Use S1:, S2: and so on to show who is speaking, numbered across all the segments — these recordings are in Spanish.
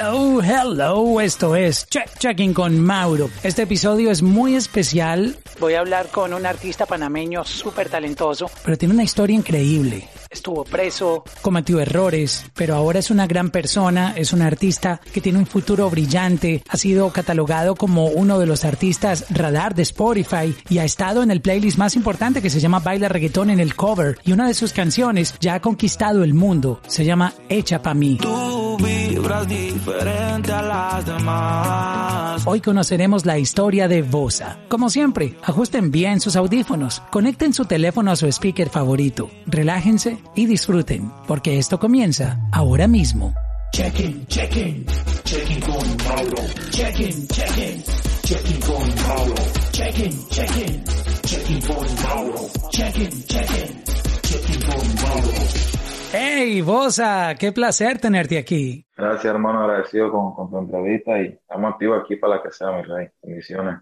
S1: Hello, hello, esto es Check Checking con Mauro. Este episodio es muy especial. Voy a hablar con un artista panameño súper talentoso, pero tiene una historia increíble. Estuvo preso, cometió errores, pero ahora es una gran persona, es un artista que tiene un futuro brillante, ha sido catalogado como uno de los artistas radar de Spotify y ha estado en el playlist más importante que se llama Baila Reggaetón en el cover y una de sus canciones ya ha conquistado el mundo, se llama Hecha pa' mí. diferente a las demás. Hoy conoceremos la historia de Bosa. Como siempre, ajusten bien sus audífonos, conecten su teléfono a su speaker favorito, relájense y disfruten, porque esto comienza ahora mismo. Check-in, check-in, check-in con Mauro. Check-in, check-in, check-in con Mauro. Check-in, check-in, check-in con Mauro. Check-in, check-in, check-in con Mauro. Hey, Bosa, qué placer tenerte aquí.
S2: Gracias, hermano, agradecido con, con tu entrevista y estamos activos aquí para la que sea, mi rey. Bendiciones.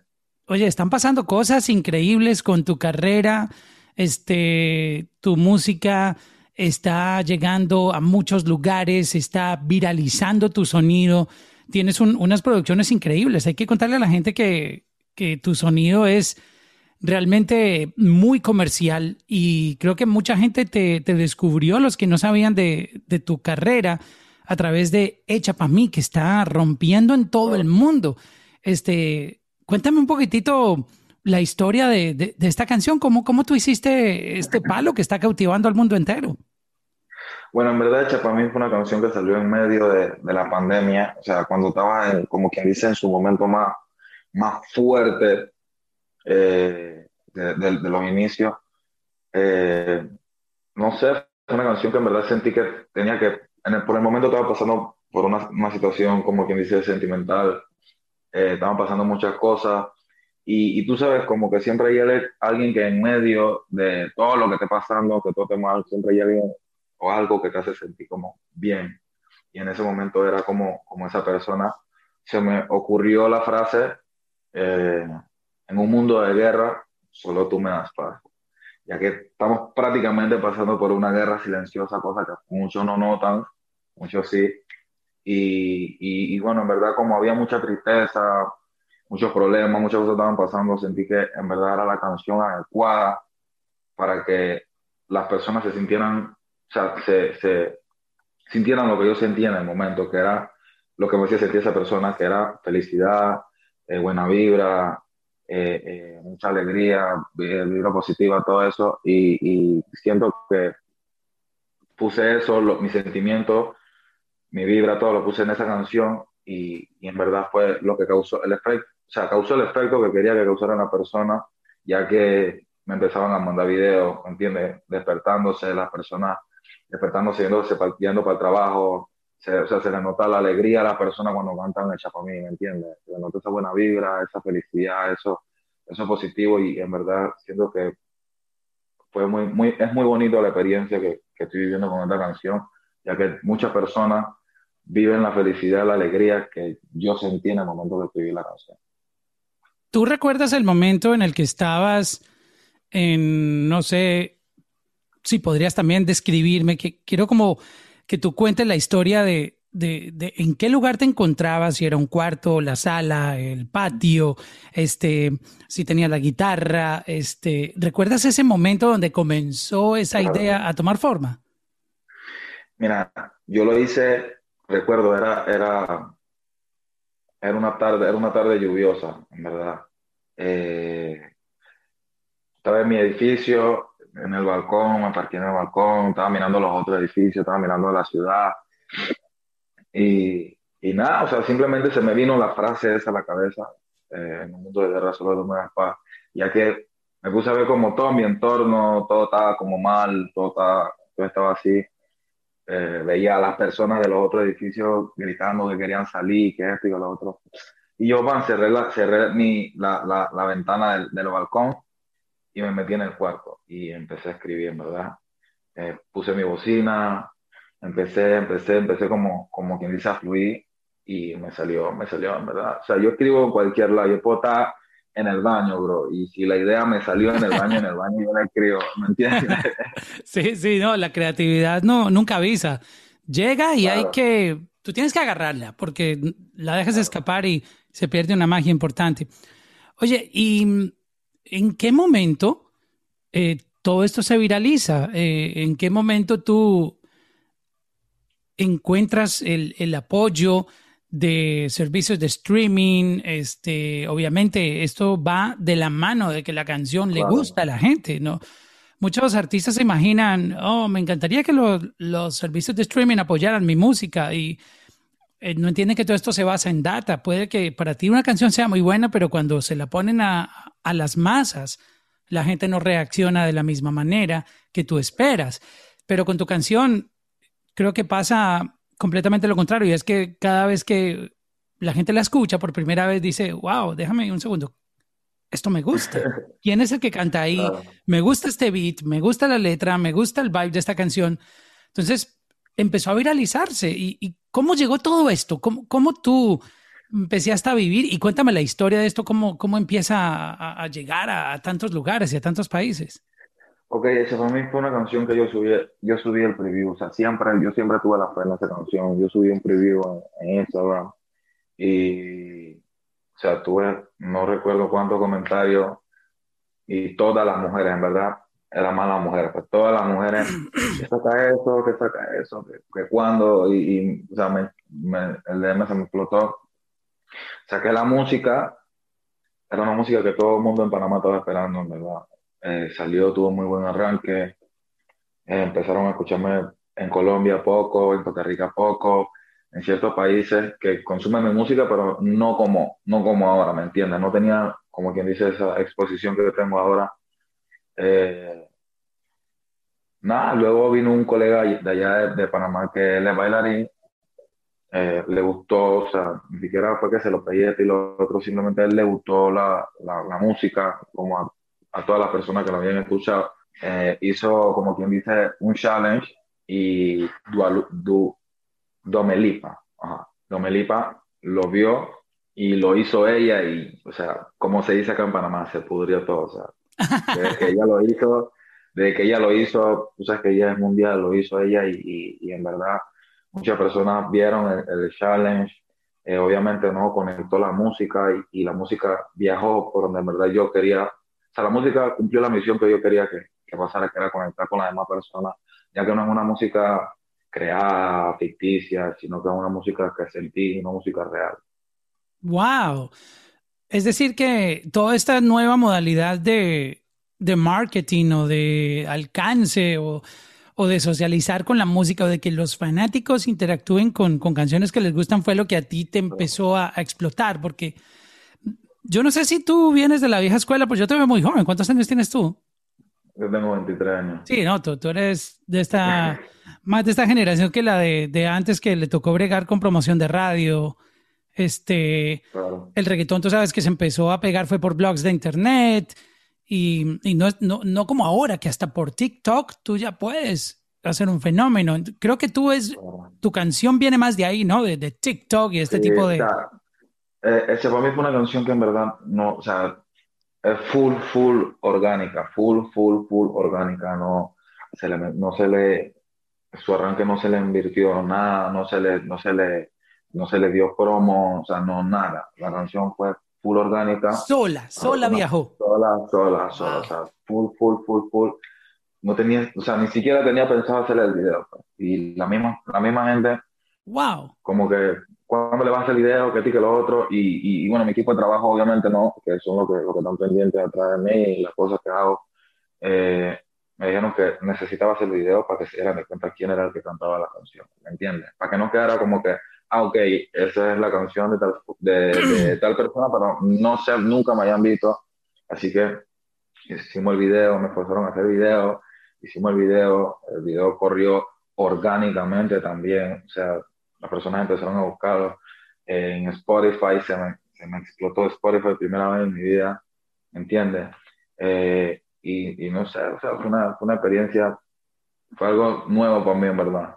S1: Oye, están pasando cosas increíbles con tu carrera este, tu música está llegando a muchos lugares, está viralizando tu sonido, tienes unas producciones increíbles. Hay que contarle a la gente que, que tu sonido es realmente muy comercial y creo que mucha gente te, te descubrió, los que no sabían de, de, tu carrera, a través de Echa para mí, que está rompiendo en todo el mundo. Este, cuéntame un poquitito la historia de, esta canción. ¿Cómo, ¿Cómo tú hiciste este palo que está cautivando al mundo entero?
S2: Bueno, en verdad, Hecha para mí fue una canción que salió en medio de, la pandemia, o sea, cuando estaba, en, como quien dice, en su momento más, más fuerte eh, de, los inicios. Eh, no sé, fue una canción que en verdad sentí que tenía que, por el momento estaba pasando por una, una situación, como quien dice, sentimental. Eh, estaban pasando muchas cosas y, tú sabes, como que siempre hay alguien que en medio de todo lo que esté pasando, que todo esté mal, siempre hay alguien o algo que te hace sentir como bien. Y en ese momento era como, como esa persona. Se me ocurrió la frase, eh, en un mundo de guerra, solo tú me das paz. Ya que estamos prácticamente pasando por una guerra silenciosa, cosa que muchos no notan, muchos sí. Y, y, y bueno, en verdad como había mucha tristeza, muchos problemas, muchas cosas estaban pasando, sentí que en verdad era la canción adecuada para que las personas se sintieran, o sea, se, sintieran lo que yo sentía en el momento, que era lo que me hacía sentir esa persona, que era felicidad, eh, buena vibra, eh, eh, mucha alegría, vibra positiva, todo eso, y, siento que puse eso, mi sentimiento, mi vibra, todo lo puse en esa canción y, y, en verdad fue lo que causó el efecto, o sea, causó el efecto que quería que causara la persona, ya que me empezaban a mandar videos, ¿entiendes? Despertándose las personas, despertándose, yendo para el trabajo, o sea, se le nota la alegría a la persona cuando cantan el chapamín, ¿me entiendes? Se le nota esa buena vibra, esa felicidad, eso, eso positivo y en verdad siento que fue muy, muy, es muy bonito la experiencia que, que estoy viviendo con esta canción, ya que muchas personas viven la felicidad, la alegría que yo sentí en el momento que escribí la canción.
S1: ¿Tú recuerdas el momento en el que estabas en, no sé, si podrías también describirme, que quiero como que tú cuentes la historia de, de, de, en qué lugar te encontrabas, si era un cuarto, la sala, el patio, este, si tenías la guitarra, este, ¿recuerdas ese momento donde comenzó esa idea a tomar forma?
S2: Mira, yo lo hice, recuerdo, era, era era una tarde, era una tarde lluviosa, en verdad. Eh, estaba en mi edificio, en el balcón, me parqué en el balcón, estaba mirando los otros edificios, estaba mirando la ciudad. Y, y nada, o sea, simplemente se me vino la frase esa a la cabeza, eh, en un mundo de guerra solo de una paz, ya que me puse a ver como todo mi entorno, todo estaba como mal, todo estaba, todo estaba así. Eh, veía a las personas de los otros edificios gritando que querían salir, que esto y que lo otro. Y yo, van, cerré, la, cerré mi, la, la, la ventana del, del, balcón y me metí en el cuarto y empecé a escribir, ¿verdad? Eh, puse mi bocina, empecé, empecé, empecé como, como quien dice a fluir y me salió, me salió, ¿verdad? O sea, yo escribo en cualquier lado, yo puedo estar en el baño, bro. Y si la idea me salió en el baño, en el baño yo la escribo, ¿me entiendes?
S1: sí, sí, no, la creatividad no, nunca avisa. Llega y hay que tú tienes que agarrarla porque la dejas escapar y se pierde una magia importante. Oye, ¿y en qué momento eh, todo esto se viraliza? Eh, ¿En qué momento tú encuentras el, el, apoyo de servicios de streaming? Este, obviamente, esto va de la mano de que la canción le gusta a la gente, ¿no? Muchos artistas se imaginan, oh, me encantaría que los, los servicios de streaming apoyaran mi música y eh, no entienden que todo esto se basa en data. Puede que para ti una canción sea muy buena, pero cuando se la ponen a, a las masas, la gente no reacciona de la misma manera que tú esperas. Pero con tu canción, creo que pasa completamente lo contrario. Y es que cada vez que la gente la escucha por primera vez, dice, wow, déjame un segundo. Esto me gusta. ¿Quién es el que canta ahí? Me gusta este beat, me gusta la letra, me gusta el vibe de esta canción. Entonces empezó a viralizarse. ¿Y, cómo llegó todo esto? ¿Cómo, cómo tú empezaste a vivir? Y cuéntame la historia de esto, cómo, cómo empieza a, llegar a, tantos lugares y a tantos países.
S2: Ok, esa para mí fue una canción que yo subí, yo subí el preview, o sea, siempre, yo siempre tuve la fe en esa canción, yo subí un preview en, Instagram y, o sea, tuve, no recuerdo cuántos comentarios y todas las mujeres, en verdad, eran malas mujeres, pues todas las mujeres, que saca eso, que saca eso, que, cuando, y, o sea, me, el DM se me explotó, saqué la música, era una música que todo el mundo en Panamá estaba esperando, en verdad. Eh, salió, tuvo muy buen arranque. Eh, empezaron a escucharme en Colombia poco, en Costa Rica poco, en ciertos países que consumen mi música, pero no como, no como ahora, ¿me entiendes? No tenía, como quien dice, esa exposición que tengo ahora. Eh, nada, luego vino un colega de allá de, Panamá que él es bailarín, le gustó, o sea, ni siquiera fue que se lo pedí y lo otro, simplemente a él le gustó la, la, la música, como a todas las personas que lo habían escuchado. Eh, hizo, como quien dice, un challenge y du, Domelipa, Domelipa lo vio y lo hizo ella y, o sea, como se dice acá en Panamá, se pudrió todo, o sea, desde que ella lo hizo, desde que ella lo hizo, tú sabes que ella es mundial, lo hizo ella y, y, en verdad muchas personas vieron el, challenge, eh, obviamente no conectó la música y, y, la música viajó por donde en verdad yo quería sea, la música cumplió la misión que yo quería que, que pasara, que era conectar con las demás personas, ya que no es una música creada, ficticia, sino que es una música que sentí, una música real.
S1: ¡Wow! Es decir, que toda esta nueva modalidad de, de marketing o de alcance o, o, de socializar con la música o de que los fanáticos interactúen con, con canciones que les gustan fue lo que a ti te empezó a, a explotar, porque yo no sé si tú vienes de la vieja escuela, pues yo te veo muy joven. ¿Cuántos años tienes tú?
S2: Yo tengo 23 años.
S1: Sí, no, tú, tú eres de esta, más de esta generación que la de, de, antes que le tocó bregar con promoción de radio. Este, el reggaetón, tú sabes que se empezó a pegar fue por blogs de internet y, y no, no, no, como ahora, que hasta por TikTok tú ya puedes hacer un fenómeno. Creo que tú es, tu canción viene más de ahí, ¿no? De, de TikTok y este tipo de...
S2: Eh, ese para mí fue una canción que en verdad no, o sea, es full, full orgánica, full, full, full orgánica, no se le, no se le, su arranque no se le invirtió nada, no se le, no se le, no se le dio promo, o sea, no nada. La canción fue full orgánica.
S1: Sola, sola viajó.
S2: Sola, sola, sola, o sea, full, full, full, full. No tenía, o sea, ni siquiera tenía pensado hacer el video. Pues. Y la misma, la misma gente.
S1: Wow.
S2: Como que cuándo le vas a el video, qué ti, que lo otro. Y, y, bueno, mi equipo de trabajo, obviamente, no, que son los que, lo que están pendientes atrás de mí y las cosas que hago. Eh, me dijeron que necesitaba hacer el video para que se dieran de cuenta quién era el que cantaba la canción, ¿me entiendes? Para que no quedara como que, ah, ok, esa es la canción de tal, de, tal persona, pero no sé, nunca me hayan visto. Así que hicimos el video, me forzaron a hacer el video, hicimos el video, el video corrió orgánicamente también, o sea, las personas empezaron a buscarlo. en Spotify se me, se me, explotó Spotify primera vez en mi vida, ¿me entiendes? Eh, y, y, no sé, o sea, fue una, fue una experiencia, fue algo nuevo para mí, en verdad.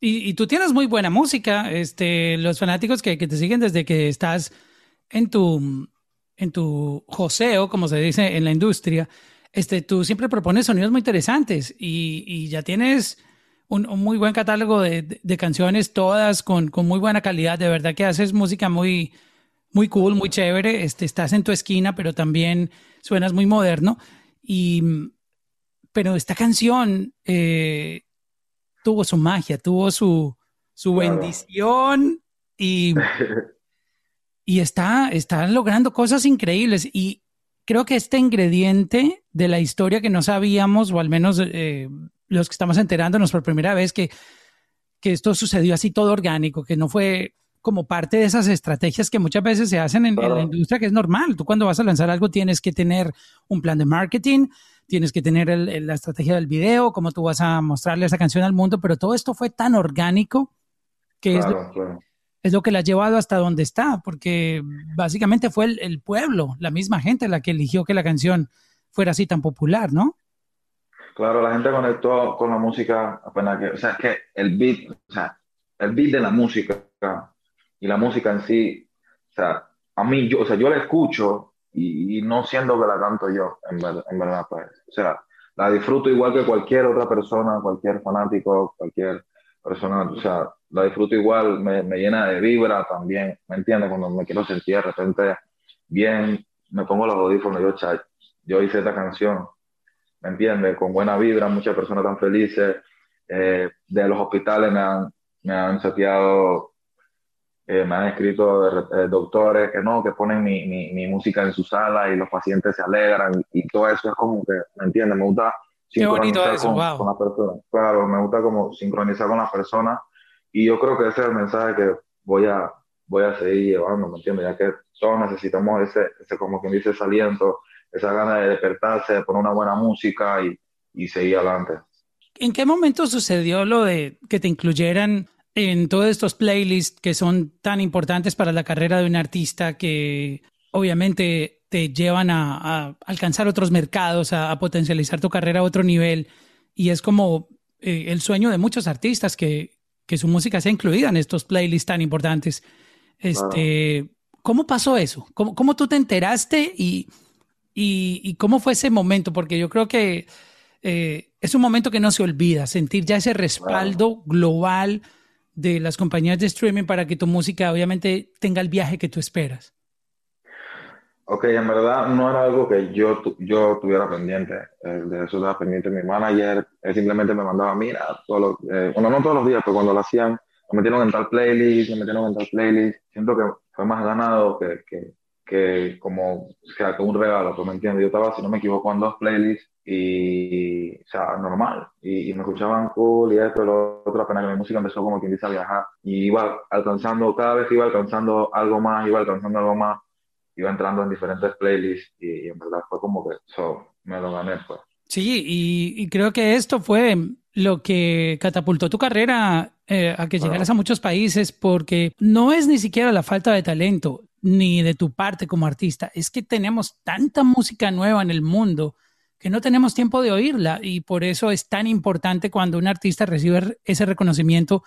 S1: Y, y, tú tienes muy buena música, este, los fanáticos que, que, te siguen desde que estás en tu, en tu joseo, como se dice en la industria, este, tú siempre propones sonidos muy interesantes y, y ya tienes un, muy buen catálogo de, canciones, todas con, muy buena calidad. De verdad que haces música muy, muy cool, muy chévere. Este, estás en tu esquina, pero también suenas muy moderno. Y, pero esta canción eh, tuvo su magia, tuvo su, su bendición y, y está, está logrando cosas increíbles. Y creo que este ingrediente de la historia que no sabíamos, o al menos eh, los que estamos enterándonos por primera vez, que, que esto sucedió así todo orgánico, que no fue como parte de esas estrategias que muchas veces se hacen en, la industria, que es normal. Tú cuando vas a lanzar algo tienes que tener un plan de marketing, tienes que tener la estrategia del video, cómo tú vas a mostrarle esa canción al mundo, pero todo esto fue tan orgánico que es, es lo que la ha llevado hasta donde está, porque básicamente fue el, pueblo, la misma gente la que eligió que la canción fuera así tan popular, ¿no?
S2: Claro, la gente conectó con la música apenas que, o sea, es que el beat, o sea, el beat de la música y la música en sí, o sea, a mí, yo, o sea, yo la escucho y, no siendo que la canto yo, en, en verdad, pues, o sea, la disfruto igual que cualquier otra persona, cualquier fanático, cualquier persona, o sea, la disfruto igual, me, me, llena de vibra también, ¿me entiendes? Cuando me quiero sentir de repente bien, me pongo los audífonos, yo, yo hice esta canción, ¿me entiendes? Con buena vibra, muchas personas tan felices, eh, de los hospitales me han, me han sateado, eh, me han escrito eh, doctores que no, que ponen mi, mi, mi, música en su sala y los pacientes se alegran y todo eso es como que, ¿me entiendes? Me gusta sincronizar con, con las personas. Claro, me gusta como sincronizar con las personas y yo creo que ese es el mensaje que voy a, voy a seguir llevando, ¿me entiendes? Ya que todos necesitamos ese, ese, como quien dice, ese aliento, esa gana de despertarse, de poner una buena música y, y seguir adelante.
S1: ¿En qué momento sucedió lo de que te incluyeran en todos estos playlists que son tan importantes para la carrera de un artista que obviamente te llevan a, a alcanzar otros mercados, a, a, potencializar tu carrera a otro nivel? Y es como eh, el sueño de muchos artistas que, que su música sea incluida en estos playlists tan importantes. Este, ¿Cómo pasó eso? ¿Cómo, ¿Cómo, tú te enteraste y, y, y, cómo fue ese momento? Porque yo creo que eh, es un momento que no se olvida, sentir ya ese respaldo global de las compañías de streaming para que tu música obviamente tenga el viaje que tú esperas.
S2: Ok, en verdad no era algo que yo, yo tuviera pendiente. Eh, de eso estaba pendiente mi manager. Él simplemente me mandaba, mira, todo eh, bueno, no todos los días, pero cuando lo hacían, me metieron en tal playlist, me metieron en tal playlist. Siento que fue más ganado que, que, que como, o sea, que un regalo, pues me entiendes. Yo estaba, si no me equivoco, en dos playlists y, o sea, normal. Y, me escuchaban cool y esto, lo otro, apenas que mi música empezó como quien dice a viajar. Y iba alcanzando, cada vez iba alcanzando algo más, iba alcanzando algo más iba entrando en diferentes playlists y, en verdad fue como que eso me lo gané. Pues.
S1: Sí, y, creo que esto fue lo que catapultó tu carrera eh, a que llegaras a muchos países porque no es ni siquiera la falta de talento ni de tu parte como artista, es que tenemos tanta música nueva en el mundo que no tenemos tiempo de oírla y por eso es tan importante cuando un artista recibe ese reconocimiento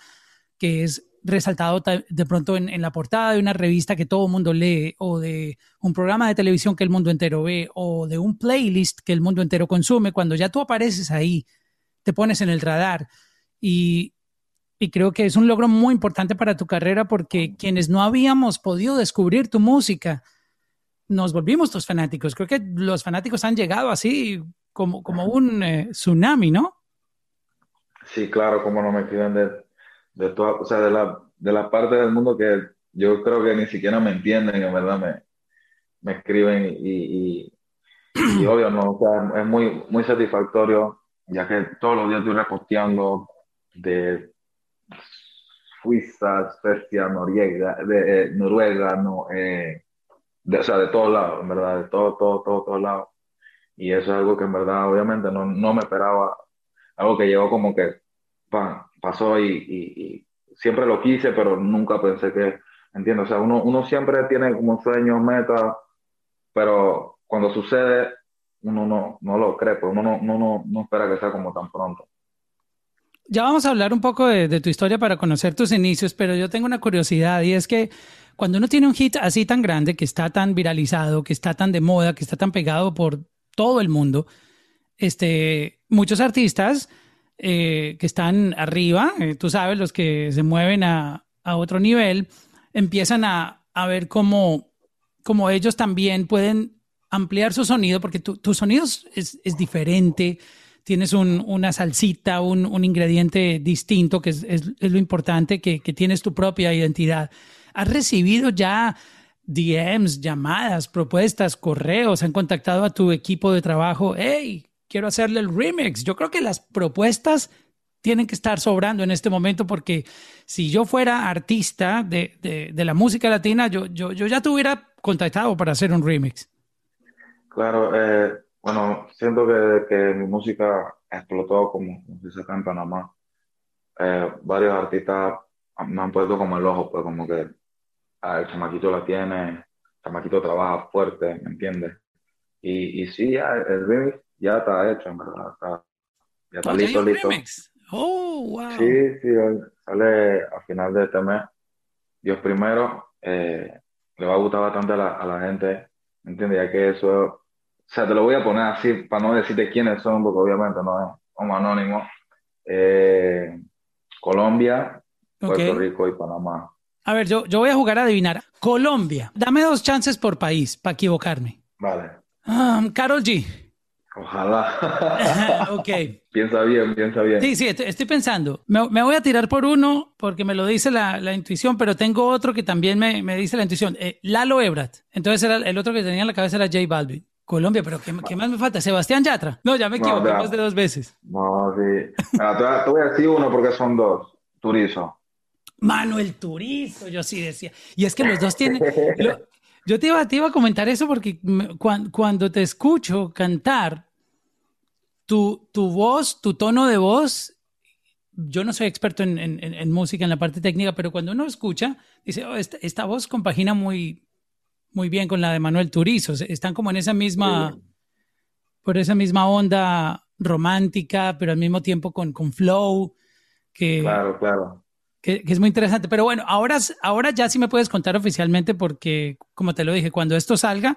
S1: que es resaltado de pronto en, la portada de una revista que todo el mundo lee, o de un programa de televisión que el mundo entero ve, o de un playlist que el mundo entero consume, cuando ya tú apareces ahí, te pones en el radar. Y, y creo que es un logro muy importante para tu carrera porque quienes no habíamos podido descubrir tu música, nos volvimos tus fanáticos. Creo que los fanáticos han llegado así como, como un eh, tsunami, ¿no?
S2: Sí, claro, como no me escriben de de toda, o sea, de la, de la parte del mundo que yo creo que ni siquiera me entienden, en verdad me, me escriben y, y, y, obvio, no, o sea, es muy, muy satisfactorio, ya que todos los días estoy reposteando de Suiza, Suecia, Noruega, de, eh, Noruega, no, eh, de, o sea, de todos lados, en verdad, de todo, todo, todo, todos lados. Y eso es algo que en verdad, obviamente, no, no me esperaba, algo que llegó como que, pan, pasó y, siempre lo quise, pero nunca pensé que, entiendo, o sea, uno, uno siempre tiene como sueños, metas, pero cuando sucede, uno no, no lo cree, pues uno no, no, no, espera que sea como tan pronto.
S1: Ya vamos a hablar un poco de, tu historia para conocer tus inicios, pero yo tengo una curiosidad y es que cuando uno tiene un hit así tan grande, que está tan viralizado, que está tan de moda, que está tan pegado por todo el mundo, este, muchos artistas eh, que están arriba, eh, tú sabes, los que se mueven a, otro nivel, empiezan a, ver cómo, cómo ellos también pueden ampliar su sonido, porque tu, tu sonido es diferente, tienes un, una salsita, un, ingrediente distinto, que es, lo importante, que, tienes tu propia identidad. ¿Has recibido ya DMs, llamadas, propuestas, correos? ¿Han contactado a tu equipo de trabajo? Hey, quiero hacerle el remix. Yo creo que las propuestas tienen que estar sobrando en este momento porque si yo fuera artista de, la música latina, yo ya te hubiera contactado para hacer un remix.
S2: Claro, eh, bueno, siento que, que mi música explotó como, como se dice acá en Panamá. Eh, varios artistas me han puesto como el ojo, pues como que ah, el chamaquito la tiene, el chamaquito trabaja fuerte, ¿me entiendes? Y, y sí, ya, el remix ya está hecho, en verdad. Está, ya está
S1: ¿Oh,
S2: listo, listo.
S1: Remix? Oh, wow.
S2: Sí, sí, sale a final de este mes. Dios primero, eh, le va a gustar bastante a la, a la gente, ¿me entiendes? Ya que eso, o sea, te lo voy a poner así para no decirte quiénes son, porque obviamente no es como anónimo. Eh, Colombia, Puerto okay. Rico y Panamá.
S1: A ver, yo, yo voy a jugar a adivinar. Colombia, dame dos chances por país para equivocarme.
S2: Vale.
S1: Um, Carol G.
S2: Ojalá.
S1: ok.
S2: Piensa bien, piensa bien.
S1: Sí, sí, estoy, estoy pensando. Me, me, voy a tirar por uno porque me lo dice la, la intuición, pero tengo otro que también me, me dice la intuición. Eh, Lalo Ebrat. Entonces era, el otro que tenía en la cabeza era J Balvin. Colombia, pero ¿qué, ¿qué, más me falta? Sebastián Yatra. No, ya me equivoqué no, más de dos veces.
S2: No, sí. Mira, te, voy a decir uno porque son dos. Turizo.
S1: Manuel Turizo, yo sí decía. Y es que los dos tienen... Lo, yo te iba, te iba, a comentar eso porque cuando, cuando te escucho cantar, tu, tu, voz, tu tono de voz, yo no soy experto en, en, en, música, en la parte técnica, pero cuando uno escucha, dice, oh, esta, esta, voz compagina muy, muy bien con la de Manuel Turizo. Están como en esa misma, sí. por esa misma onda romántica, pero al mismo tiempo con, con flow. Que,
S2: claro, claro
S1: que, que, es muy interesante. Pero bueno, ahora, ahora ya sí me puedes contar oficialmente porque, como te lo dije, cuando esto salga,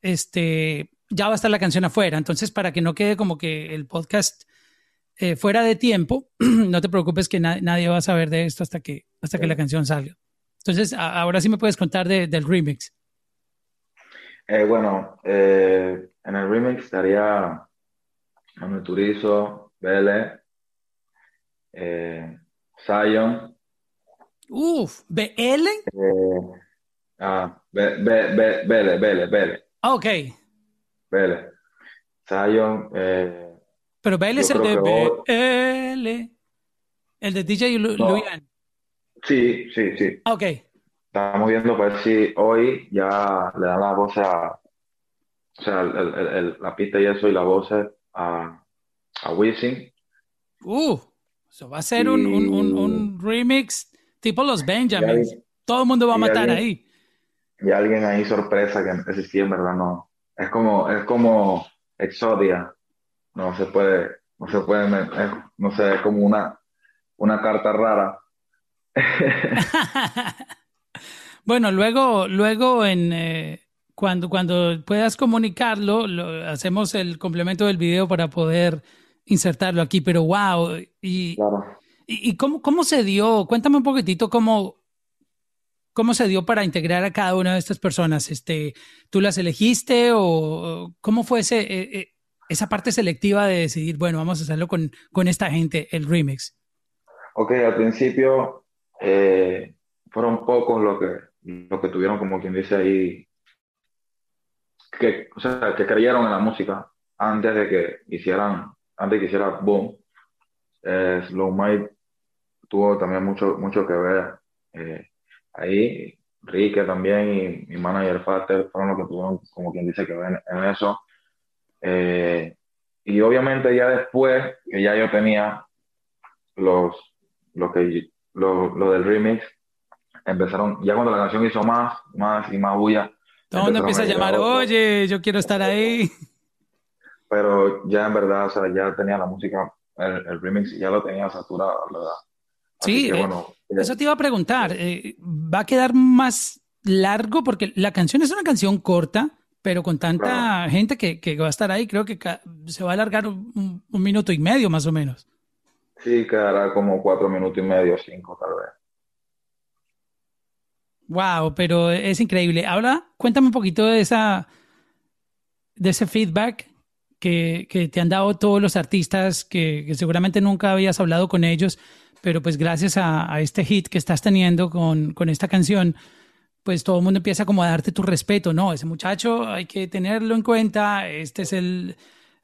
S1: este, ya va a estar la canción afuera. Entonces, para que no quede como que el podcast eh, fuera de tiempo, no te preocupes que na nadie va a saber de esto hasta que, hasta que la canción salga. Entonces, ahora sí me puedes contar de, del remix.
S2: Eh, bueno, eh, en el remix estaría Manuel Turizo, Vélez, eh, Zion.
S1: Uf, ¿BL?
S2: Eh, ah, Vélez, Vélez, Vélez.
S1: Ok.
S2: Vélez. Zion. Eh,
S1: Pero Vélez es el de BL. El de DJ Lu no. Luian.
S2: Sí, sí, sí.
S1: Ok.
S2: Estamos viendo para ver si hoy ya le dan la voz a. O sea, el, el, el, la pista y eso y la voz a, a Wisin.
S1: Uh. So va a ser un, un, un, un, remix tipo los Benjamins. Alguien, Todo el mundo va a matar
S2: alguien,
S1: ahí.
S2: Y alguien ahí sorpresa que sí en verdad no. Es como, es como Exodia. No se puede, no se puede, es, no sé, es como una, una carta rara.
S1: bueno, luego, luego en eh, cuando, cuando puedas comunicarlo, lo, hacemos el complemento del video para poder insertarlo aquí, pero wow. ¿Y,
S2: claro.
S1: y, y cómo, cómo, se dio? Cuéntame un poquitito cómo, cómo se dio para integrar a cada una de estas personas. Este, ¿Tú las elegiste o cómo fue ese, eh, esa parte selectiva de decidir, bueno, vamos a hacerlo con, con esta gente, el remix?
S2: Ok, al principio eh, fueron pocos los que, lo que tuvieron, como quien dice ahí, que, o sea, que creyeron en la música antes de que hicieran antes que hiciera Boom, eh, Slow Mike tuvo también mucho, mucho que ver eh, ahí. Rique también y mi manager Faster fueron los que tuvieron, como quien dice, que ver en, en eso. Eh, y obviamente ya después, que ya yo tenía los, lo, que, lo, lo del remix, empezaron, ya cuando la canción hizo más, más y más bulla.
S1: Todo el mundo empieza a llamar, oye, yo quiero estar ahí
S2: pero ya en verdad, o sea, ya tenía la música, el, el remix ya lo tenía saturado, ¿verdad?
S1: Así sí, que, bueno, eh, eso te iba a preguntar, eh, ¿va a quedar más largo? Porque la canción es una canción corta, pero con tanta claro. gente que, que, va a estar ahí, creo que se va a alargar un, un, minuto y medio más o menos.
S2: Sí, quedará como cuatro minutos y medio, cinco tal vez.
S1: Wow, pero es increíble. Ahora, cuéntame un poquito de esa, de ese feedback que, que te han dado todos los artistas que, seguramente nunca habías hablado con ellos, pero pues gracias a, este hit que estás teniendo con, con, esta canción, pues todo el mundo empieza como a darte tu respeto, ¿no? Ese muchacho hay que tenerlo en cuenta, este es el,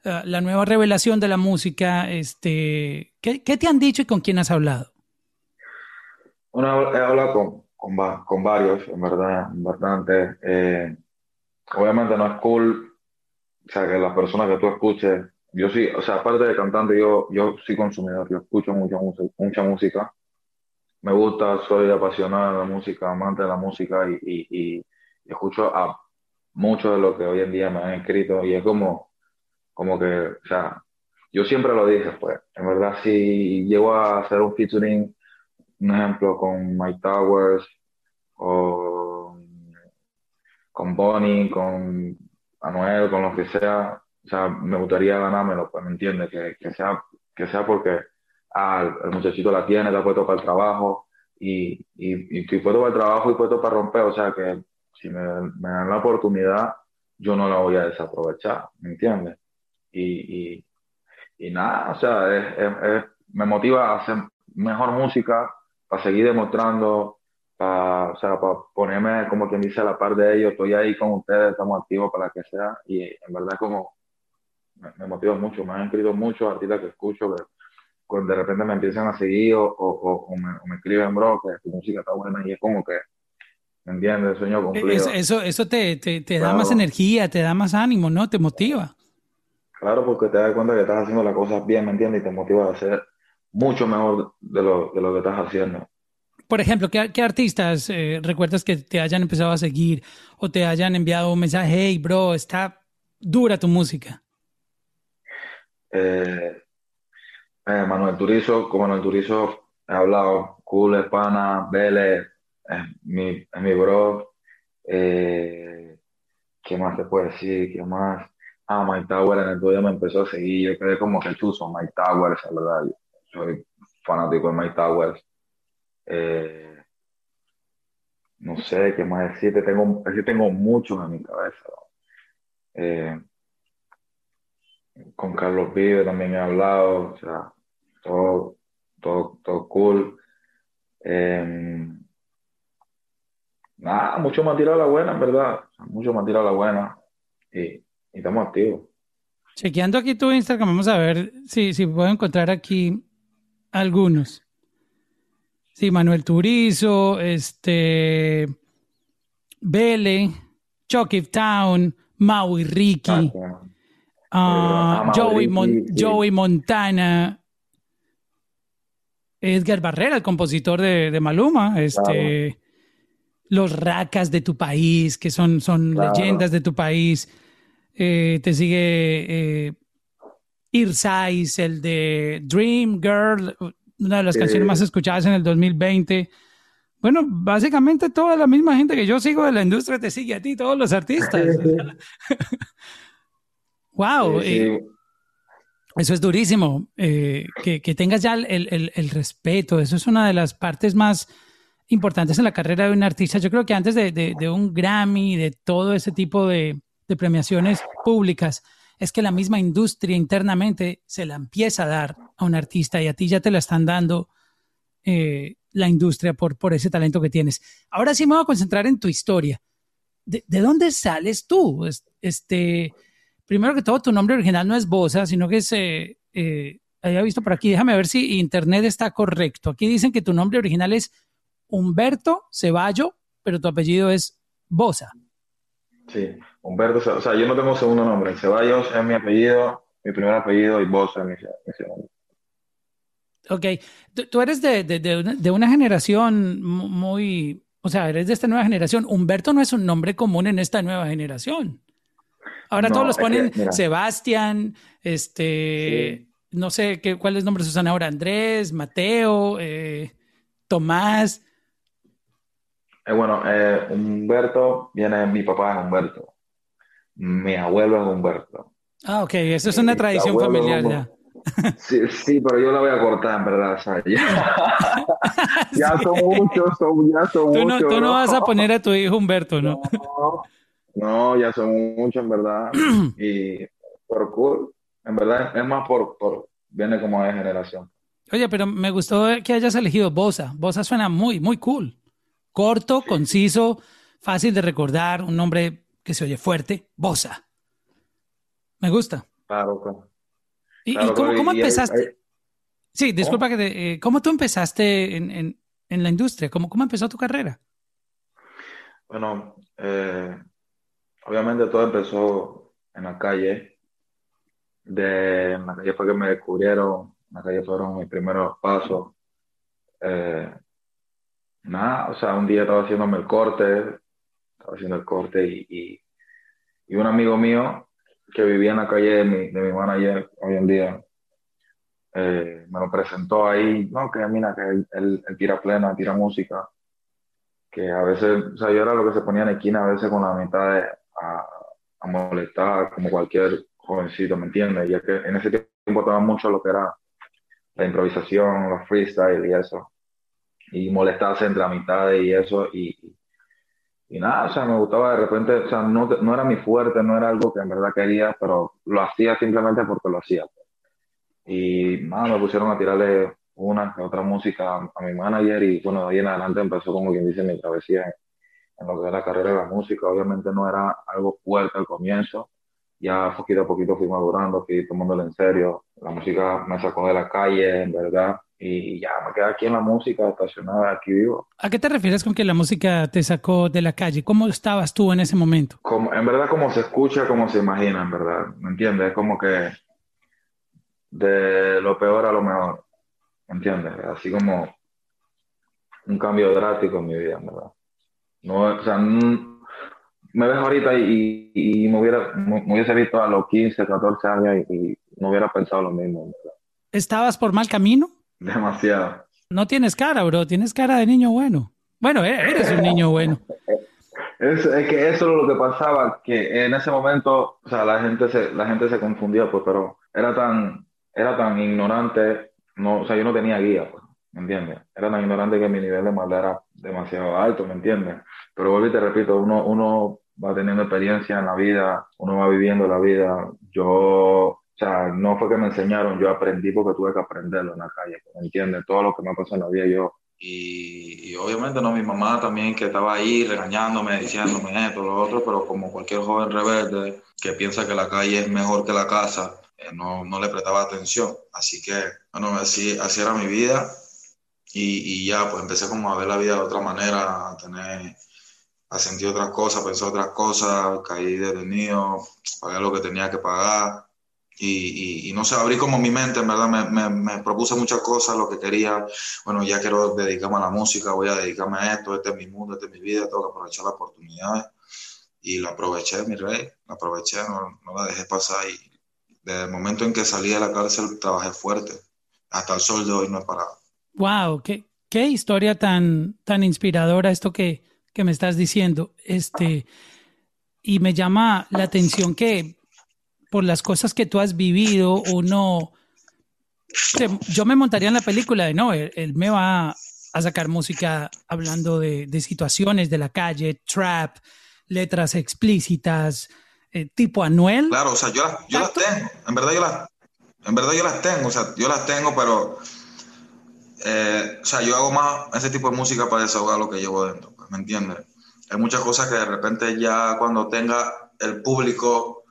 S1: uh, la nueva revelación de la música, este, ¿qué, ¿qué, te han dicho y con quién has hablado?
S2: Bueno, he hablado con, con, con varios, en verdad, bastante. Eh, obviamente no es cool, o sea, que las personas que tú escuches, yo sí, o sea, aparte de cantante, yo, yo sí consumidor, yo escucho mucha, mucha música. Me gusta, soy apasionado de la música, amante de la música y, y, y escucho a mucho de lo que hoy en día me han escrito y es como, como que, o sea, yo siempre lo dije, pues, en verdad, si llego a hacer un featuring un ejemplo, con Mike Towers o con Bonnie, con Anuel, con lo que sea, o sea, me gustaría ganármelo, pues, ¿me entiendes? Que, que, sea, que sea porque ah, el, muchachito la tiene, la puesto para el trabajo y, y, y estoy puesto para el trabajo y puesto para romper, o sea, que si me, dan la oportunidad, yo no la voy a desaprovechar, ¿me entiendes? Y, y, y nada, o sea, es, es, me motiva a hacer mejor música, para seguir demostrando, para, o sea, para ponerme, como quien dice, a la par de ellos. Estoy ahí con ustedes, estamos activos para que sea. Y en verdad, como me, me motiva mucho. Me han escrito muchos artistas que escucho que cuando de repente me empiezan a seguir o, o, o, me, o me, escriben, bro, que tu música está buena. Y es como que, ¿me entiendes? Sueño cumplido.
S1: Eso, eso, eso te, te, te claro. da más energía, te da más ánimo, ¿no? Te motiva.
S2: Claro, porque te das cuenta que estás haciendo las cosas bien, ¿me entiendes? Y te motiva a hacer mucho mejor de lo, de lo que estás haciendo.
S1: Por ejemplo, ¿qué, qué artistas eh, recuerdas que te hayan empezado a seguir o te hayan enviado un mensaje, hey, bro, está dura tu música?
S2: Eh, eh, Manuel Turizo, con Manuel Turizo he hablado, cool, Espana, Vélez, es mi, es mi bro. ¿Qué más te puedo decir? ¿Qué más? Ah, Mike Tower en el tuyo me empezó a seguir, yo quedé como que chuzo, Mike Towers, la verdad. Soy fanático de Mike Towers. Eh, no sé qué más decirte, tengo, es tengo muchos en mi cabeza. Eh, con Carlos Vive también he hablado, o sea, todo, todo, todo cool. Eh, nada, mucho me han tirado la buena, en verdad. Mucho me han tirado la buena y, y estamos activos.
S1: Chequeando aquí tu Instagram, vamos a ver si, si puedo encontrar aquí algunos. Sí, Manuel Turizo, este, Bele, Chucky Town, Maui Ricky, uh, Joey, Mon Joey, Montana, Edgar Barrera, el compositor de, de Maluma, este, claro. los Racas de tu país, que son, son claro. leyendas de tu país. Eh, te sigue eh, Irsais, el de Dream Girl, una de las eh, canciones más escuchadas en el 2020. Bueno, básicamente toda la misma gente que yo sigo de la industria te sigue a ti, todos los artistas. wow. Sí. eso es durísimo. Eh, que, que, tengas ya el, el, el, respeto, eso es una de las partes más importantes en la carrera de un artista. Yo creo que antes de, de, de un Grammy, de todo ese tipo de, de premiaciones públicas, es que la misma industria internamente se la empieza a dar a un artista y a ti ya te la están dando eh, la industria por, por ese talento que tienes. Ahora sí me voy a concentrar en tu historia. ¿De, de dónde sales tú? Este, primero que todo, tu nombre original no es Bosa, sino que es, eh, eh, había visto por aquí, déjame ver si internet está correcto. Aquí dicen que tu nombre original es Humberto Ceballo, pero tu apellido es Bosa.
S2: Sí, Humberto, o sea, yo no tengo segundo nombre. Ceballos es mi apellido, mi primer apellido y Bosa es mi, mi segundo.
S1: Ok, tú, tú eres de, de, de, una, de, una, generación muy, o sea, eres de esta nueva generación. Humberto no es un nombre común en esta nueva generación. Ahora no, todos los ponen Sebastián, este, sí. no sé qué, cuáles nombres usan ahora, Andrés, Mateo, eh, Tomás.
S2: Eh, bueno, eh, Humberto viene, mi papá es Humberto, mi abuelo es Humberto.
S1: Ah, ok, eso es una tradición familiar ya.
S2: Sí, sí, pero yo la voy a cortar, en verdad. O sea, ya, son muchos, son, ya son
S1: tú
S2: muchos.
S1: No, tú no vas a poner a tu hijo Humberto, ¿no?
S2: No, no ya son muchos, en verdad. y por cool, en verdad, es más por, por viene como de generación.
S1: Oye, pero me gustó que hayas elegido Bosa. Bosa suena muy, muy cool. Corto, conciso, fácil de recordar, un nombre que se oye fuerte, Bosa. Me gusta.
S2: Claro, claro.
S1: ¿Y, cómo, empezaste? Sí, disculpa que te, eh, ¿Cómo tú empezaste en, en, en, la industria? ¿Cómo, ¿Cómo empezó tu carrera?
S2: Bueno, eh, obviamente todo empezó en la calle. De, en la calle fue que me descubrieron, en la calle fueron mis primeros pasos. Eh, nada, o sea, un día estaba haciéndome el corte, estaba haciendo el corte y, y, un amigo mío que vivía en la calle de mi, de mi manager hoy en día, eh, me lo presentó ahí, no, que mira, que él, tira plena, tira música, que a veces, o sea, yo era lo que se ponía en esquina a veces con la mitad de, a, a molestar, como cualquier jovencito, ¿me entiendes? Ya que en ese tiempo estaba mucho lo que era la improvisación, los freestyle y eso, y molestarse entre la mitad y eso, y, y nada, o sea, me gustaba de repente, o sea, no, no era mi fuerte, no era algo que en verdad quería, pero lo hacía simplemente porque lo hacía. Y nada, me pusieron a tirarle una que otra música a, mi manager y bueno, de ahí en adelante empezó como quien dice mi travesía en, lo que es la carrera de la música. Obviamente no era algo fuerte al comienzo, ya poquito a poquito fui madurando, fui tomándolo en serio. La música me sacó de la calle, en verdad, y ya me quedé aquí en la música, estacionada, aquí vivo.
S1: ¿A qué te refieres con que la música te sacó de la calle? ¿Cómo estabas tú en ese momento?
S2: Como, en verdad, como se escucha, como se imagina, en verdad, ¿me entiendes? Es como que de lo peor a lo mejor, ¿me entiendes? Así como un cambio drástico en mi vida, en verdad. No, o sea, me ves ahorita y, y, me, hubiera, me, hubiese visto a los 15, 14 años y, y no hubiera pensado lo mismo. ¿verdad?
S1: ¿Estabas por mal camino?
S2: Demasiado.
S1: No tienes cara, bro. Tienes cara de niño bueno. Bueno, e-, eres un niño bueno.
S2: Es, es, que eso es lo que pasaba, que en ese momento, o sea, la gente se, la gente se confundía, pues, pero era tan, era tan ignorante, no, o sea, yo no tenía guía, pues, ¿me entiendes? Era tan ignorante que mi nivel de maldad era demasiado alto, ¿me entiendes? Pero vuelvo y te repito, uno, uno va teniendo experiencia en la vida, uno va viviendo la vida. Yo o sea, no fue que me enseñaron, yo aprendí porque tuve que aprenderlo en la calle, ¿me entiendes? Todo lo que me pasó en la vida yo. Y, y, obviamente, ¿no? Mi mamá también que estaba ahí regañándome, diciéndome esto, lo otro, pero como cualquier joven rebelde que piensa que la calle es mejor que la casa, eh, no, no, le prestaba atención. Así que, bueno, así, así era mi vida. Y, ya, pues empecé como a ver la vida de otra manera, a tener, a sentir otras cosas, pensar otras cosas, caí detenido, pagué lo que tenía que pagar y, y, no sé, abrí como mi mente, en verdad, me, me, propuse muchas cosas, lo que quería, bueno, ya quiero dedicarme a la música, voy a dedicarme a esto, este es mi mundo, este es mi vida, tengo que aprovechar la oportunidad. Y la aproveché, mi rey, la aproveché, no, no la dejé pasar y desde el momento en que salí de la cárcel trabajé fuerte, hasta el sol de hoy no he parado.
S1: Wow, qué, qué historia tan, tan inspiradora esto que, que me estás diciendo. Este, y me llama la atención que por las cosas que tú has vivido, uno... Yo me montaría en la película de, no, él, me va a sacar música hablando de, situaciones de la calle, trap, letras explícitas, eh, tipo Anuel.
S2: Claro, o sea, yo, yo las tengo, en verdad yo las, en verdad yo las tengo, o sea, yo las tengo, pero, eh, o sea, yo hago más ese tipo de música para desahogar lo que llevo dentro, pues, ¿me entiendes? Hay muchas cosas que de repente ya cuando tenga el público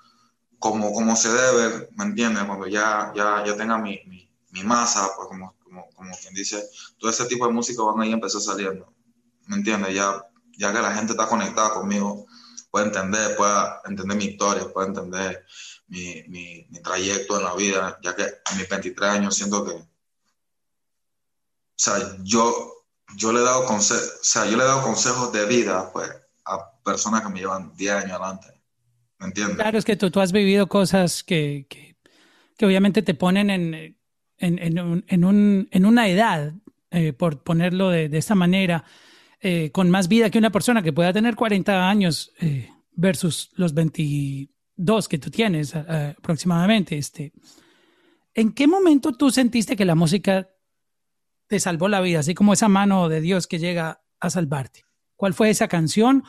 S2: como, como se debe, ¿me entiendes? Cuando ya, ya, ya tenga mi, mi, mi masa, pues como, como, como, quien dice, todo ese tipo de música van a ir empezar saliendo, ¿me entiendes? Ya, ya que la gente está conectada conmigo, puede entender, puede entender mi historia, puede entender mi, mi, mi trayecto en la vida, ya que a mis 23 años siento que, sea, yo, yo le he dado o sea, yo le he dado consejos de vida, pues, a personas que me llevan 10 años adelante
S1: Claro, es que tú, tú has vivido cosas que, que, que obviamente te ponen en, en, en, un, en, un, en una edad, eh, por ponerlo de, de esta manera, eh, con más vida que una persona que pueda tener 40 años eh, versus los 22 que tú tienes aproximadamente. Este, ¿En qué momento tú sentiste que la música te salvó la vida, así como esa mano de Dios que llega a salvarte? ¿Cuál fue esa canción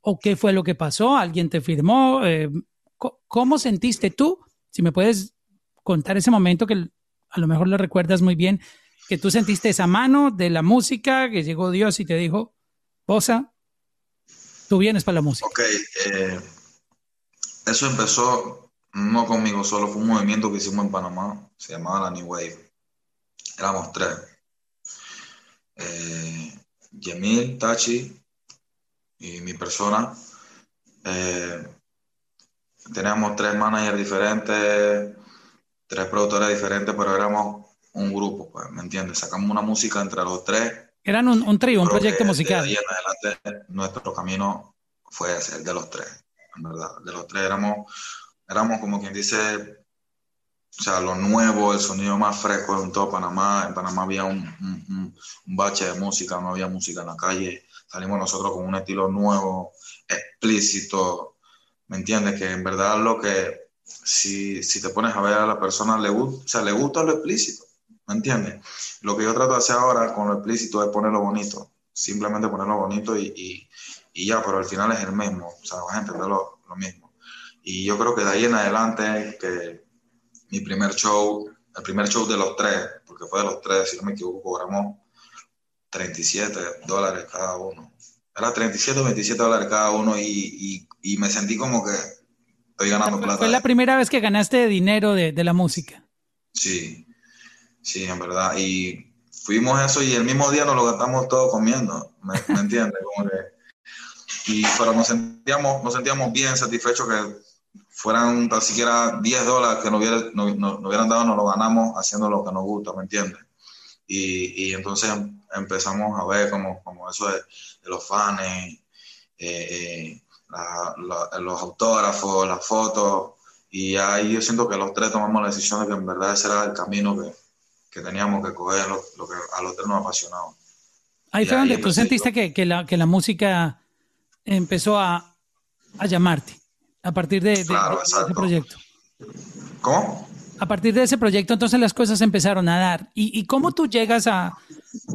S1: o qué fue lo que pasó? ¿Alguien te firmó? Eh, ¿Cómo sentiste tú? Si me puedes contar ese momento que a lo mejor lo recuerdas muy bien, que tú sentiste esa mano de la música, que llegó Dios y te dijo, Bosa, tú vienes para la música.
S2: Ok, eh, eso empezó no conmigo solo, fue un movimiento que hicimos en Panamá, se llamaba la New Wave. Éramos tres. Eh, Yemil, Tachi y mi persona. Eh, teníamos tres managers diferentes, tres productores diferentes, pero éramos un grupo, pues, ¿me entiendes? Sacamos una música entre los tres.
S1: Eran un, un trío, un proyecto musical.
S2: Ahí en adelante, nuestro camino fue ese, el de los tres, en verdad. De los tres éramos, éramos como quien dice, o sea, lo nuevo, el sonido más fresco en todo Panamá. En Panamá había un, un, un bache de música, no había música en la calle. Salimos nosotros con un estilo nuevo, explícito, ¿me entiendes? Que en verdad lo que, si, si te pones a ver a la persona, le, o sea, le gusta lo explícito, ¿me entiendes? Lo que yo trato de hacer ahora con lo explícito es ponerlo bonito, simplemente ponerlo bonito y, y, ya, pero al final es el mismo, o sea, vas a entender lo, lo mismo. Y yo creo que de ahí en adelante, que mi primer show, el primer show de los tres, porque fue de los tres, si no me equivoco, cobramos 37 dólares cada uno. Era 37 o 27 dólares cada uno y, y, y, me sentí como que estoy ganando plata.
S1: Fue la primera vez que ganaste dinero de, de, la música.
S2: Sí, sí, en verdad. Y fuimos eso y el mismo día nos lo gastamos todo comiendo, ¿me, ¿me entiendes? Como que, y, pero nos sentíamos, nos sentíamos bien satisfechos que fueran tan siquiera 10 dólares que nos, hubiera, nos, nos, nos hubieran dado, nos lo ganamos haciendo lo que nos gusta, ¿me entiendes? Y, y, entonces empezamos a ver como, como eso de, de los fans, eh, eh, la, la, los autógrafos, las fotos, y ahí yo siento que los tres tomamos la decisión de que en verdad ese era el camino que, que teníamos que coger, lo, lo, que a los tres nos apasionaba.
S1: Ahí fue donde tú sentiste que, que, la, que la música empezó a, a llamarte a partir de, de,
S2: claro,
S1: de ese proyecto.
S2: ¿Cómo?
S1: a partir de ese proyecto, entonces las cosas empezaron a dar. ¿Y, y cómo tú llegas a,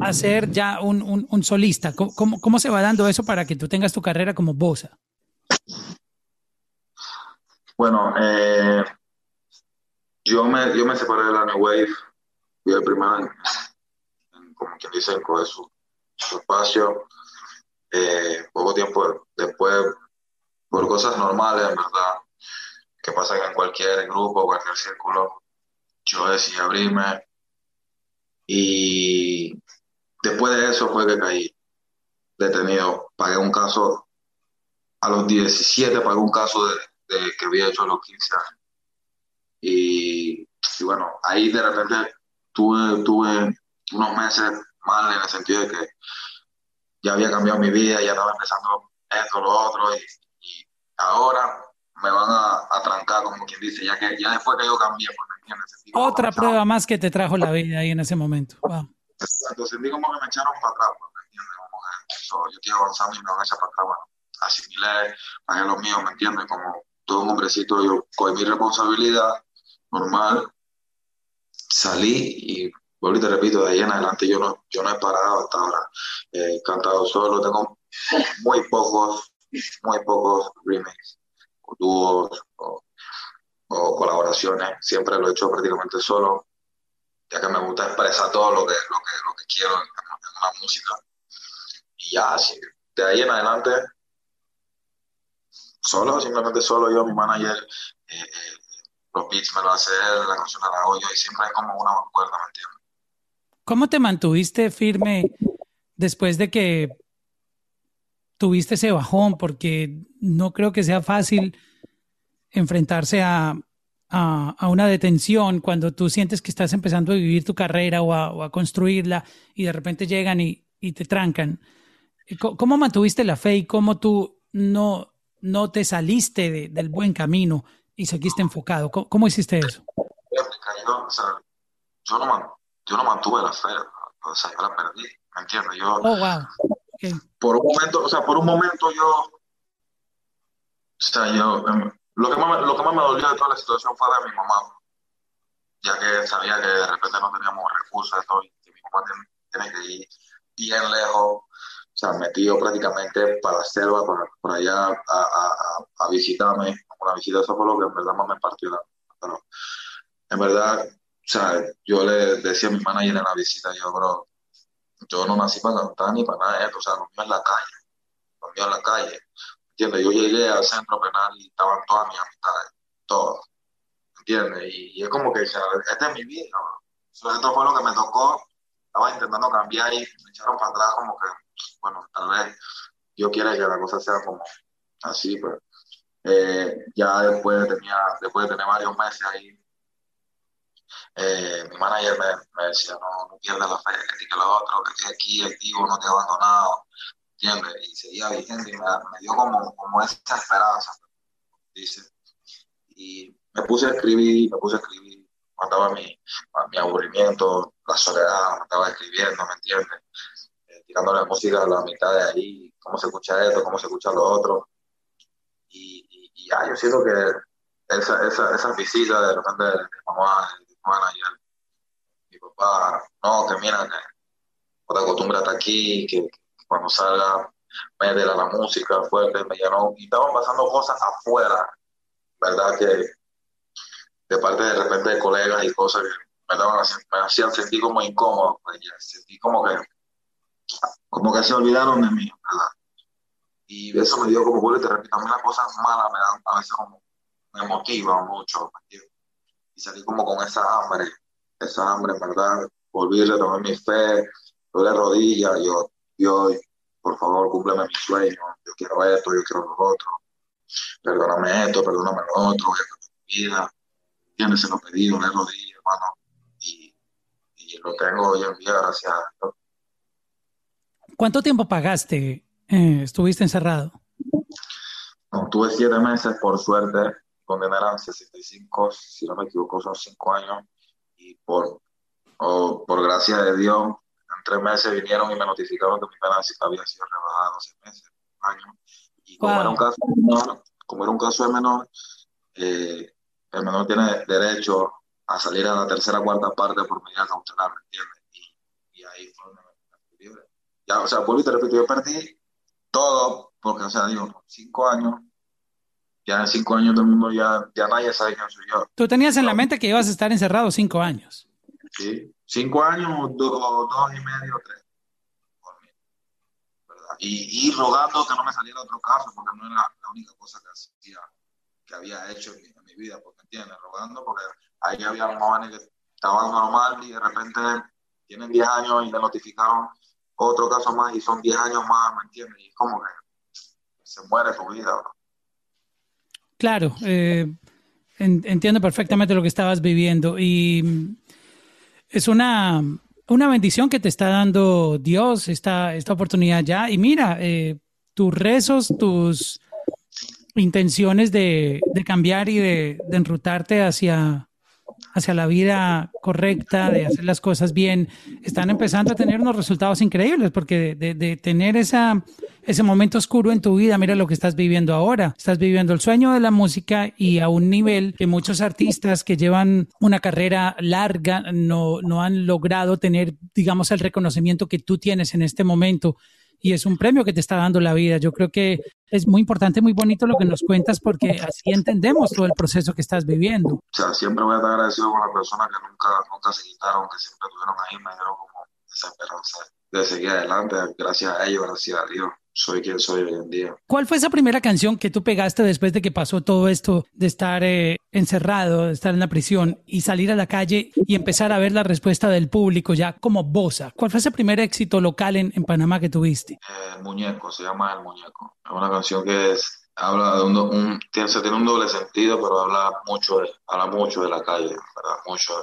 S1: a ser ya un, un, solista? ¿Cómo, ¿Cómo, ¿Cómo, se va dando eso para que tú tengas tu carrera como Bosa?
S2: Bueno, eh, yo, me, yo me separé de la New Wave, fui el primero como quien dice, en su, su espacio. Eh, poco tiempo después, por cosas normales, en verdad, que pasa que en cualquier grupo, cualquier círculo, yo decidí abrirme y después de eso fue que caí detenido. Pagué un caso a los 17, pagué un caso de, que había hecho a los 15 años. Y, bueno, ahí de repente tuve, tuve unos meses mal en el sentido de que ya había cambiado mi vida, ya estaba empezando esto, lo otro, y, ahora me van a, a, trancar, como quien dice, ya que ya después que yo cambié,
S1: Otra prueba más que te trajo la vida ahí en ese momento. Wow.
S2: Sentí como que me echaron para atrás, ¿me entiendes? Como que so, yo quiero avanzar y me van a echar para atrás, bueno, asimilé, pagué lo mío, ¿me entiendes? Como todo un hombrecito, yo cogí mi responsabilidad normal, salí y vuelvo y te repito, de ahí en adelante yo no, yo no he parado hasta ahora. He eh, cantado solo, tengo muy pocos, muy pocos remakes dúos o, o, colaboraciones. Siempre lo he hecho prácticamente solo, ya que me gusta expresar todo lo que, lo que, lo que quiero en, en una música. Y ya, así, de ahí en adelante, solo, simplemente solo yo, mi manager, eh, eh, los beats me lo hace él, la canción la hago yo y siempre es como una cuerda, ¿me entiendes?
S1: ¿Cómo te mantuviste firme después de que tuviste ese bajón? Porque no creo que sea fácil enfrentarse a, a, a, una detención cuando tú sientes que estás empezando a vivir tu carrera o a, o a construirla y de repente llegan y, y te trancan. ¿Cómo mantuviste la fe y cómo tú no, no te saliste de, del buen camino y seguiste enfocado? ¿Cómo, cómo hiciste eso?
S2: Yo, o sea, yo, no, yo no mantuve la fe, o sea, yo la perdí, ¿me entiendes? Yo,
S1: oh, wow. Okay.
S2: Por un momento, o sea, por un momento yo, o sea, yo, lo que más, lo que más me dolió de toda la situación fue de mi mamá. ya que sabía que de repente no teníamos recursos y que mi mamá tiene, que ir bien lejos, o sea, metido prácticamente para la selva, para, allá a, a, a, visitarme, una visita, eso fue lo que en verdad más me partió. Pero en verdad, o sea, yo le decía a mi manager en la visita, yo, bro, yo no nací para cantar ni para nada de esto, o sea, lo mío en la calle, lo mío en la calle, Yo llegué al centro penal y estaban todas mis amistades, todas, ¿entiendes? Y, es como que, esta es mi vida, bro. esto fue lo que me tocó, estaba intentando cambiar y me echaron para atrás como que, bueno, tal vez yo quiera que la cosa sea como así, pero eh, ya después, tenía, después de tener varios meses ahí eh, mi manager me, decía, no, no pierdas la fe, que lo otro, que estoy aquí activo, no te he abandonado, ¿entiendes? Y seguía vigente y me, dio como, como esa esperanza, dice. Y me puse a escribir, me puse a escribir, mandaba mi, mi aburrimiento, la soledad, estaba escribiendo, ¿me entiendes? Eh, tirando la música a la mitad de ahí, cómo se escucha esto, cómo se escucha lo otro. Y, y, ya, yo siento que esa, esa, esa visita de repente de mi mamá, manager, mi papá, no, que mira, no te acostumbras aquí, que, cuando salga, métele a la música fuerte, me llenó, y estaban pasando cosas afuera, ¿verdad? Que de parte de repente de colegas y cosas que me, daban, me hacían sentir como incómodo, pues sentí como que, como que se olvidaron de mí, ¿verdad? Y eso me dio como, vuelvo y te repito, a mí las cosas malas me dan a veces como, me motivan mucho, ¿me y salí como con esa hambre, esa hambre, verdad, volví a retomar mi fe, doy la rodilla, yo, yo, por favor, cúmpleme mi sueño, yo quiero esto, yo quiero lo otro, perdóname esto, perdóname lo otro, mi vida, tienes se lo pedido, le rodilla, hermano, y, y, lo tengo hoy en día, gracias a Dios.
S1: ¿Cuánto tiempo pagaste? Eh, ¿Estuviste encerrado?
S2: No, tuve siete meses, por suerte, condenaran 65, si no me equivoco, son 5 años, y por, por gracia de Dios, tres meses vinieron y me notificaron que mi pena había sido rebajada 12 meses, un año. Y como, era un caso menor, como era un caso de menor, eh, el menor tiene derecho a salir a la tercera o cuarta parte por medida cautelar, ¿me entiendes? Y, y, ahí fue me libre. Ya, o sea, vuelvo y te repito, yo perdí todo, porque, o sea, digo, cinco años ya en cinco años todo el mundo ya, ya nadie sabe quién soy yo.
S1: Tú tenías en la mente que ibas a estar encerrado cinco años.
S2: Sí, cinco años o dos y medio, tres. Y, y, rogando que no me saliera otro caso, porque no era la única cosa que había hecho en mi, vida, porque entiendes, rogando, porque ahí había jóvenes que estaban normal y de repente tienen 10 años y le notificaron otro caso más y son 10 años más, ¿me entiendes? Y como que se muere tu vida, bro.
S1: Claro, eh, entiendo perfectamente lo que estabas viviendo y es una, una bendición que te está dando Dios esta, esta oportunidad ya. Y mira, eh, tus rezos, tus intenciones de, cambiar y de, de enrutarte hacia, hacia la vida correcta, de hacer las cosas bien, están empezando a tener unos resultados increíbles, porque de, tener esa, ese momento oscuro en tu vida, mira lo que estás viviendo ahora. Estás viviendo el sueño de la música y a un nivel que muchos artistas que llevan una carrera larga no, no han logrado tener, digamos, el reconocimiento que tú tienes en este momento y es un premio que te está dando la vida. Yo creo que es muy importante, muy bonito lo que nos cuentas porque así entendemos todo el proceso que estás viviendo. O
S2: sea, siempre voy a estar agradecido con las personas que nunca, nunca se quitaron, que siempre tuvieron ahí, me dieron como esa esperanza de seguir adelante, gracias a ellos, gracias a Dios soy quien soy hoy en día.
S1: ¿Cuál fue esa primera canción que tú pegaste después de que pasó todo esto de estar eh, encerrado, de estar en la prisión y salir a la calle y empezar a ver la respuesta del público ya como bosa? ¿Cuál fue ese primer éxito local en, en Panamá que tuviste?
S2: el Muñeco, se llama El Muñeco. Es una canción que es, habla de un, un tiene, tiene un doble sentido, pero habla mucho de, habla mucho de la calle, ¿verdad? Mucho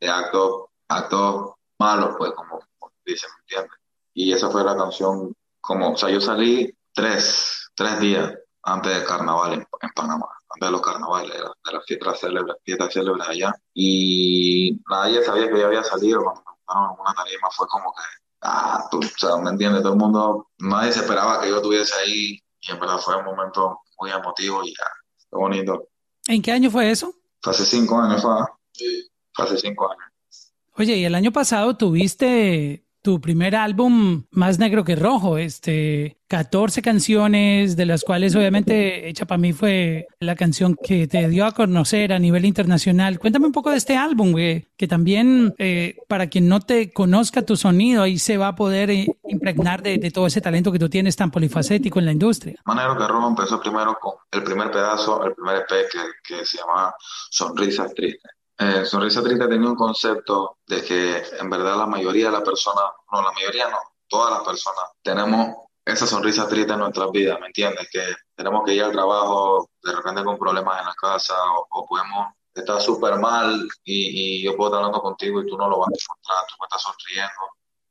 S2: de actos, actos malos, pues, como, como dicen, ¿me entiendes? Y esa fue la canción como, o sea, yo salí tres, tres días antes del carnaval en, Panamá, antes de los carnavales, de, las fiestas célebres, fiestas célebres allá. Y nadie sabía que yo había salido, cuando me en una tarima fue como que, ah, tú, o sea, ¿me entiendes? Todo el mundo, nadie se esperaba que yo estuviese ahí y en verdad fue un momento muy emotivo y ya, fue bonito.
S1: ¿En qué año fue eso?
S2: Fue hace cinco años, fue. Sí. hace cinco años.
S1: Oye, y el año pasado tuviste tu primer álbum más negro que rojo, este, 14 canciones, de las cuales obviamente Hecha para mí fue la canción que te dio a conocer a nivel internacional. Cuéntame un poco de este álbum, que también eh, para quien no te conozca tu sonido, ahí se va a poder eh, impregnar de, todo ese talento que tú tienes tan polifacético en la industria.
S2: Más negro que rojo empezó primero con el primer pedazo, el primer EP que, que se llama Sonrisas Tristes. Eh, Sonrisa Triste tenía un concepto de que en verdad la mayoría de las personas, no, la mayoría no, todas las personas tenemos esa sonrisa triste en nuestras vidas, ¿me entiendes? Que tenemos que ir al trabajo de repente con problemas en la casa o, podemos estar súper mal y, yo puedo estar hablando contigo y tú no lo vas a encontrar, tú me estás sonriendo,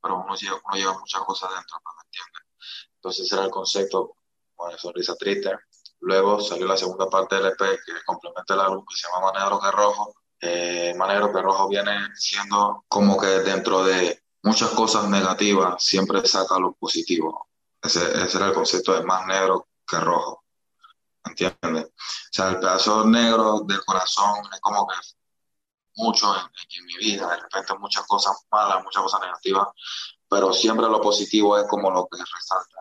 S2: pero uno lleva, uno lleva muchas cosas dentro, ¿me entiendes? Entonces era el concepto, bueno, sonrisa triste. Luego salió la segunda parte del EP que complementa el álbum que se llama Manero de Rojo, eh, Manero Rojo viene siendo como que dentro de muchas cosas negativas siempre saca lo positivo. Ese, era el concepto de más negro que rojo. ¿Entiendes? O sea, el pedazo negro del corazón es como que mucho en, mi vida, de repente muchas cosas malas, muchas cosas negativas, pero siempre lo positivo es como lo que resalta.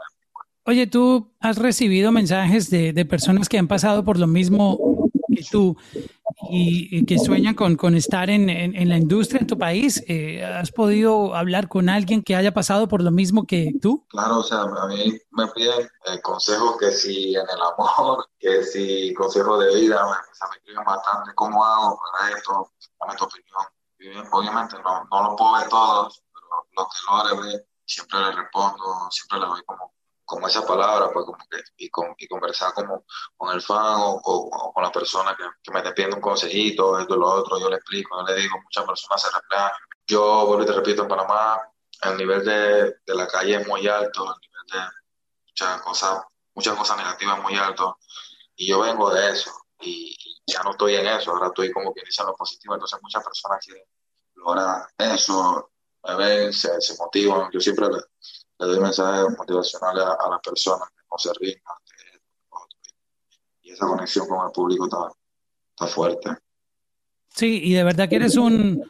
S1: Oye, tú has recibido mensajes de, de personas que han pasado por lo mismo que tú y, que sueñan con, con estar en, en, la industria en tu país. Eh, ¿Has podido hablar con alguien que haya pasado por lo mismo que tú?
S2: Claro, o sea, a mí me piden eh, consejos que si en el amor, que si consejos de vida, o sea, me piden bastante cómo hago para esto, dame tu opinión. obviamente no, no lo puedo ver todos, pero lo que logre ver, siempre le respondo, siempre le doy como como esa palabra, pues como que, y, con, y conversar como con el fan o, con la persona que, que, me esté pidiendo un consejito, esto lo otro, yo le explico, yo le digo, muchas personas se reflejan. Yo, vuelvo y te repito, en Panamá el nivel de, de, la calle es muy alto, el nivel de muchas cosas, muchas cosas negativas es muy alto, y yo vengo de eso, y, ya no estoy en eso, ahora estoy como que dice lo positivo, entonces muchas personas quieren lograr eso, me ven, se, se motivan, yo siempre doy mensajes motivacionales a, las personas que no se rindan. Y esa conexión con el público está, está fuerte.
S1: Sí, y de verdad que eres un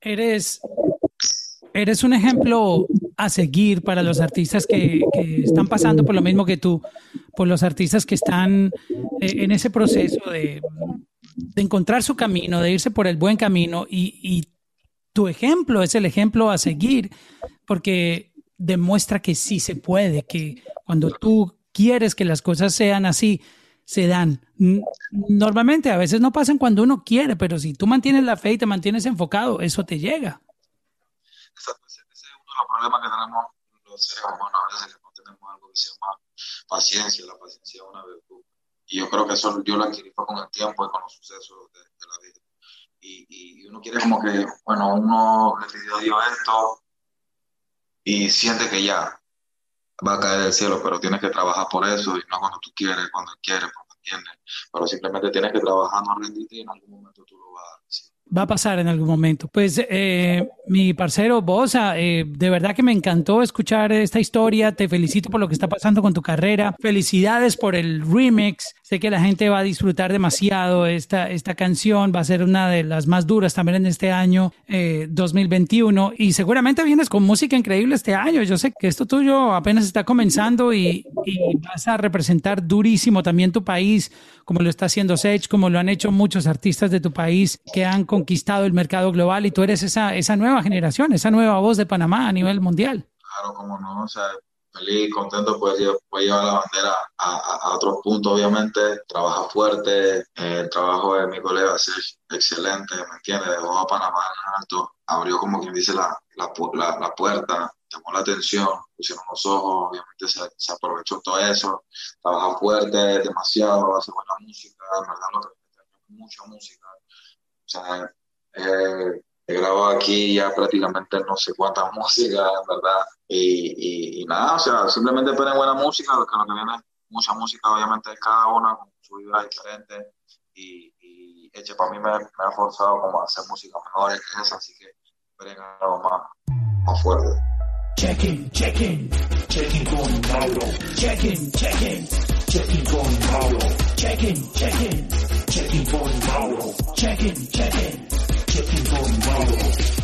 S1: eres eres un ejemplo a seguir para los artistas que, que, están pasando por lo mismo que tú, por los artistas que están eh, en ese proceso de, de, encontrar su camino, de irse por el buen camino y, y, tu ejemplo es el ejemplo a seguir, porque demuestra que sí se puede, que cuando tú quieres que las cosas sean así, se dan. Normalmente a veces no pasan cuando uno quiere, pero si tú mantienes la fe y te mantienes enfocado, eso te llega.
S2: Exacto, ese es uno de los problemas que tenemos los seres humanos, a veces que no tenemos algo que se llama paciencia, la paciencia es una virtud. Y yo creo que eso yo lo adquirí con el tiempo y con los sucesos de, la vida. Y, y, uno quiere como que, bueno, uno le pidió a Dios esto, y siente que ya va a caer del cielo, pero tienes que trabajar por eso y no cuando tú quieres, cuando quieres, cuando entiendes, pero simplemente tienes que trabajar, no rendirte y en algún momento tú lo vas a decir
S1: va a pasar en algún momento. Pues eh, mi parcero Bosa, eh, de verdad que me encantó escuchar esta historia. Te felicito por lo que está pasando con tu carrera. Felicidades por el remix. Sé que la gente va a disfrutar demasiado esta, esta canción. Va a ser una de las más duras también en este año 2021. Eh, y seguramente vienes con música increíble este año. Yo sé que esto tuyo apenas está comenzando y, y vas a representar durísimo también tu país, como lo está haciendo Sage, como lo han hecho muchos artistas de tu país que han conquistado el mercado global y tú eres esa, esa nueva generación, esa nueva voz de Panamá a nivel mundial.
S2: Claro, como no, o sea, feliz, contento, pues, pues llevar la bandera a, a, otros puntos, obviamente, trabaja fuerte, eh, el trabajo de mi colega es excelente, ¿me entiendes? Dejó a Panamá en alto, abrió como quien dice la, la, la, la puerta, llamó la atención, pusieron los ojos, obviamente se, se, aprovechó todo eso, trabaja fuerte, demasiado, hace buena música, en verdad lo que mucha música, o sea, eh, he grabado aquí ya prácticamente no sé cuántas músicas, verdad. Y, y, nada, o sea, simplemente esperen buena música, que lo que viene mucha música, obviamente, cada una con su vida diferente. Y, y Eche para mí me, ha forzado como a hacer música mejor que esa, así que esperen algo más, más fuerte.
S3: Check-in, check-in, check-in con Mauro. Check-in, check-in, check-in con. Check-in, check-in, check-in con Mauro. Check-in, check-in.
S1: check-in con Mauro.